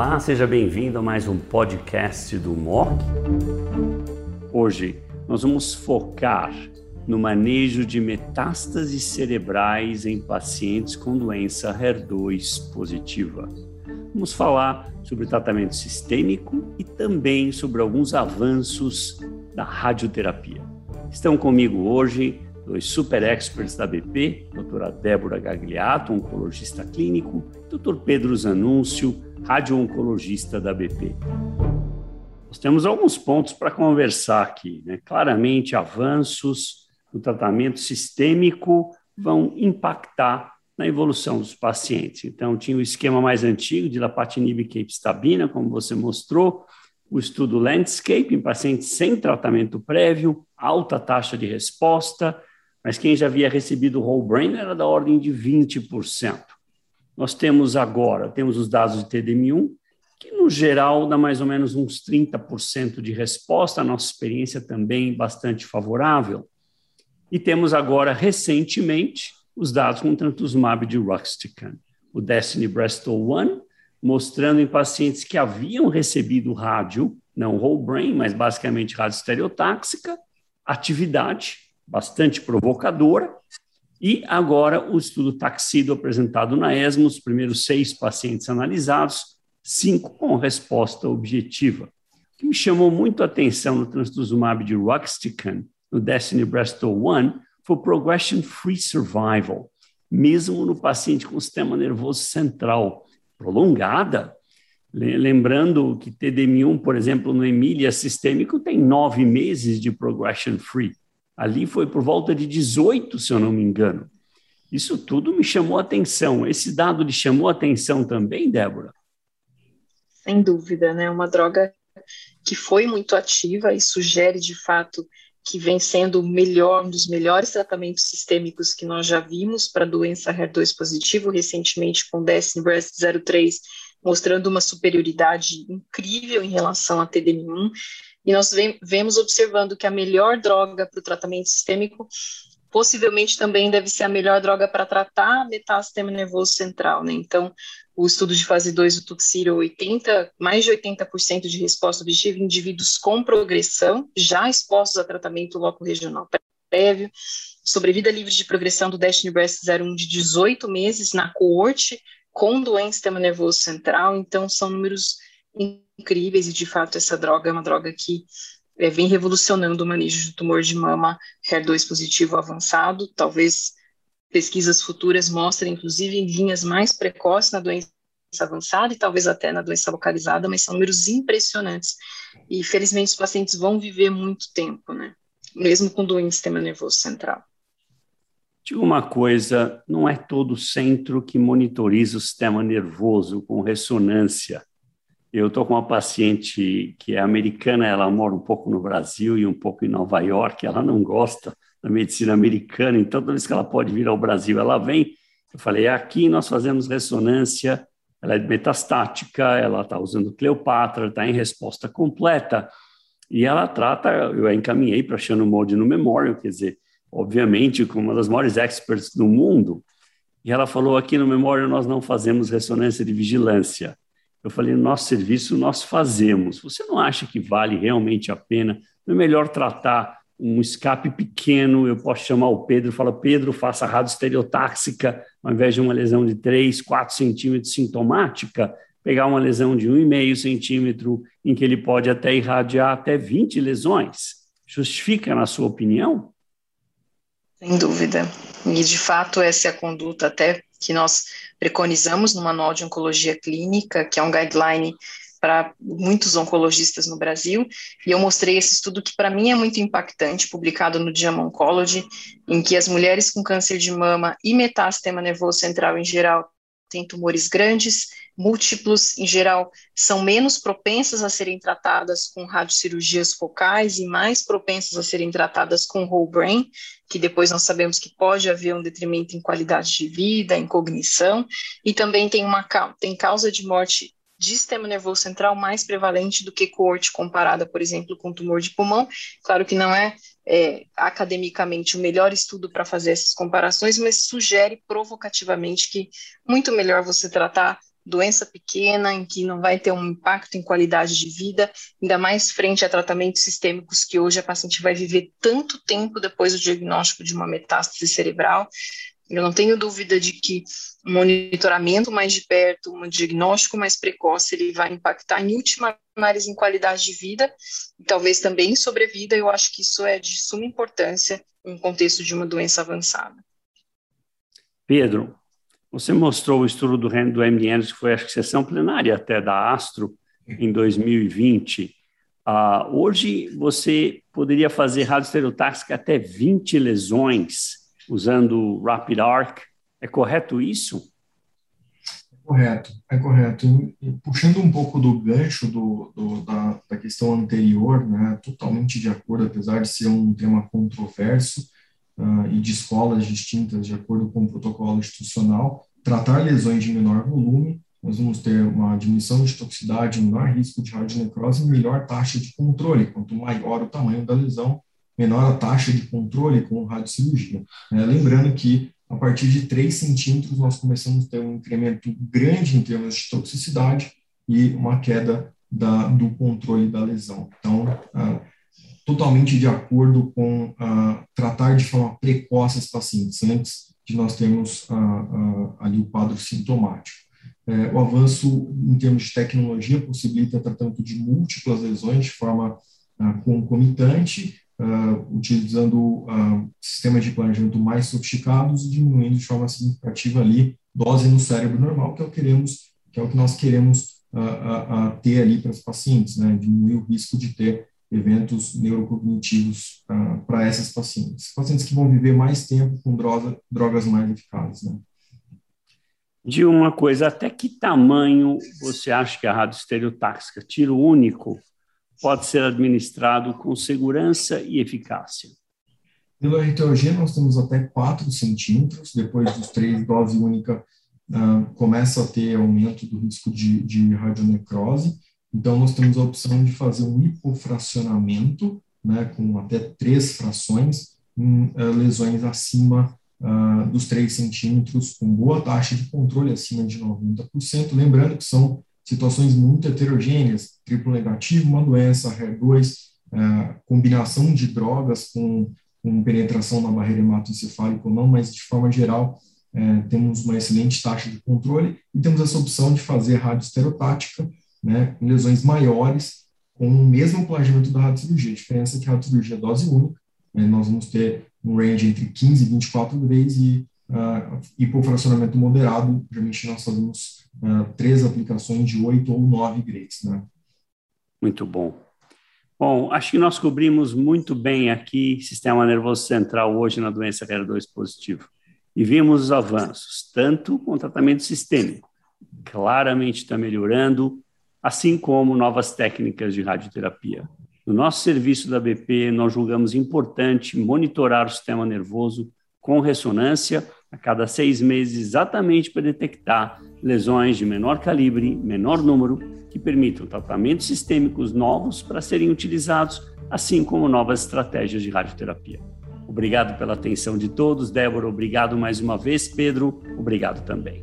Olá, seja bem-vindo a mais um podcast do MOC. Hoje nós vamos focar no manejo de metástases cerebrais em pacientes com doença HER2 positiva. Vamos falar sobre tratamento sistêmico e também sobre alguns avanços da radioterapia. Estão comigo hoje dois super experts da BP, doutora Débora Gagliato, oncologista clínico, doutor Pedro Zanúncio, radio-oncologista da BP. Nós temos alguns pontos para conversar aqui. Né? Claramente, avanços no tratamento sistêmico vão impactar na evolução dos pacientes. Então, tinha o esquema mais antigo de lapatinib e capecitabina, como você mostrou, o estudo Landscape em pacientes sem tratamento prévio, alta taxa de resposta, mas quem já havia recebido whole brain era da ordem de 20%. Nós temos agora, temos os dados de TDM1, que no geral dá mais ou menos uns 30% de resposta, a nossa experiência também bastante favorável. E temos agora, recentemente, os dados com trantuzumab de Ruxtecan, o Destiny Breast 1, mostrando em pacientes que haviam recebido rádio, não whole brain, mas basicamente rádio estereotáxica, atividade bastante provocadora, e agora o estudo Taxido apresentado na ESMO, os primeiros seis pacientes analisados, cinco com resposta objetiva. O que me chamou muito a atenção no trastuzumab de Ruxtecan, no Destiny Breast 1, foi progression-free survival, mesmo no paciente com sistema nervoso central prolongada. Lembrando que TDM1, por exemplo, no Emília sistêmico, tem nove meses de progression-free. Ali foi por volta de 18, se eu não me engano. Isso tudo me chamou atenção. Esse dado lhe chamou atenção também, Débora? Sem dúvida, né? Uma droga que foi muito ativa e sugere, de fato, que vem sendo o melhor, um dos melhores tratamentos sistêmicos que nós já vimos para doença HER2 positivo, recentemente com Destiny Breast 03, mostrando uma superioridade incrível em relação a TDM1 e nós vemos observando que a melhor droga para o tratamento sistêmico possivelmente também deve ser a melhor droga para tratar a metástase nervoso central, né? Então, o estudo de fase 2 do Tuxiro, 80, mais de 80% de resposta objetiva em indivíduos com progressão, já expostos a tratamento loco regional prévio, sobrevida livre de progressão do Destiny Breast 01 de 18 meses na coorte com doença do sistema nervoso central, então são números incríveis e de fato essa droga é uma droga que é, vem revolucionando o manejo de tumor de mama HER2 positivo avançado, talvez pesquisas futuras mostrem inclusive linhas mais precoces na doença avançada e talvez até na doença localizada, mas são números impressionantes. E felizmente os pacientes vão viver muito tempo, né? Mesmo com doença do sistema nervoso central. Diga uma coisa, não é todo centro que monitoriza o sistema nervoso com ressonância. Eu estou com uma paciente que é americana, ela mora um pouco no Brasil e um pouco em Nova York, ela não gosta da medicina americana, então toda vez que ela pode vir ao Brasil, ela vem. Eu falei, aqui nós fazemos ressonância, ela é metastática, ela está usando Cleopatra, está em resposta completa, e ela trata, eu a encaminhei para a Shannon Mode no Memorial, quer dizer, obviamente, como uma das maiores experts do mundo, e ela falou, aqui no Memorial nós não fazemos ressonância de vigilância, eu falei, no nosso serviço nós fazemos. Você não acha que vale realmente a pena? Não é melhor tratar um escape pequeno? Eu posso chamar o Pedro e falar, Pedro, faça rádio estereotáxica, ao invés de uma lesão de 3, 4 centímetros sintomática, pegar uma lesão de 1,5 centímetro, em que ele pode até irradiar até 20 lesões. Justifica, na sua opinião? Sem dúvida. E, de fato, essa é a conduta até que nós preconizamos no Manual de Oncologia Clínica, que é um guideline para muitos oncologistas no Brasil, e eu mostrei esse estudo que para mim é muito impactante, publicado no JAMA Oncology, em que as mulheres com câncer de mama e metástema nervoso central em geral têm tumores grandes, múltiplos, em geral, são menos propensas a serem tratadas com radiocirurgias focais e mais propensas a serem tratadas com whole brain, que depois nós sabemos que pode haver um detrimento em qualidade de vida, em cognição, e também tem uma tem causa de morte de sistema nervoso central mais prevalente do que coorte comparada, por exemplo, com tumor de pulmão. Claro que não é, é academicamente o melhor estudo para fazer essas comparações, mas sugere provocativamente que muito melhor você tratar doença pequena, em que não vai ter um impacto em qualidade de vida, ainda mais frente a tratamentos sistêmicos que hoje a paciente vai viver tanto tempo depois do diagnóstico de uma metástase cerebral. Eu não tenho dúvida de que um monitoramento mais de perto, um diagnóstico mais precoce, ele vai impactar em última análise em qualidade de vida e talvez também em sobrevida. Eu acho que isso é de suma importância em contexto de uma doença avançada. Pedro, você mostrou o estudo do, do MDN, que foi a sessão plenária até da Astro, em 2020. Uh, ah, hoje, você poderia fazer radioestereotáxica até 20 lesões usando Rapid Arc. É correto isso? É correto, é correto. E, puxando um pouco do gancho do, do, da, da questão anterior, né, totalmente de acordo, apesar de ser um tema controverso uh, e de escolas distintas, de acordo com o protocolo institucional, tratar lesões de menor volume, nós vamos ter uma diminuição de toxicidade, menor risco de radionecrose e melhor taxa de controle. Quanto maior o tamanho da lesão, menor a taxa de controle com radiocirurgia. É, lembrando que a partir de 3 centímetros nós começamos a ter um incremento grande em termos de toxicidade e uma queda da, do controle da lesão. Então, ah, totalmente de acordo com ah, tratar de forma precoce os pacientes, antes de nós termos ah, ali o quadro sintomático. É, o avanço em termos de tecnologia possibilita tratamento de múltiplas lesões de forma concomitante, uh, utilizando uh, sistemas de planejamento mais sofisticados e diminuindo de forma significativa ali dose no cérebro normal, que é o que queremos, que é o que nós queremos uh, ter ali para os pacientes, né? Diminuir o risco de ter eventos neurocognitivos para essas pacientes, pacientes que vão viver mais tempo com droga, drogas mais eficazes, né? De uma coisa, até que tamanho você acha que a rádio estereotáxica, tiro único, pode ser administrado com segurança e eficácia? Pelo RTOG, nós temos até 4 centímetros, depois dos 3, dose única uh, começa a ter aumento do risco de, de radionecrose. Então, nós temos a opção de fazer um hipofracionamento, né, com até três frações, em uh, lesões acima uh, dos 3 centímetros, com boa taxa de controle acima de 90%. Lembrando que são situações muito heterogêneas, triplo negativo, uma doença, HER2, é, combinação de drogas com, com, penetração na barreira hematoencefálica ou não, mas de forma geral é, temos uma excelente taxa de controle e temos essa opção de fazer radioestereotática, né, com lesões maiores, com o mesmo planejamento da radiocirurgia. A diferença é que a radiocirurgia é dose única, né, nós vamos ter um range entre 15 e 24 grays e uh, hipofracionamento moderado, geralmente nós fazemos uh, três aplicações de 8 ou 9 grades. Né? Muito bom. Bom, acho que nós cobrimos muito bem aqui sistema nervoso central hoje na doença HER2 positivo. E vimos os avanços, tanto com tratamento sistêmico, claramente está melhorando, assim como novas técnicas de radioterapia. No nosso serviço da BP, nós julgamos importante monitorar o sistema nervoso com ressonância a cada seis meses, exatamente para detectar lesões de menor calibre, menor número, que permitam tratamentos sistêmicos novos para serem utilizados, assim como novas estratégias de radioterapia. Obrigado pela atenção de todos. Débora, obrigado mais uma vez. Pedro, obrigado também.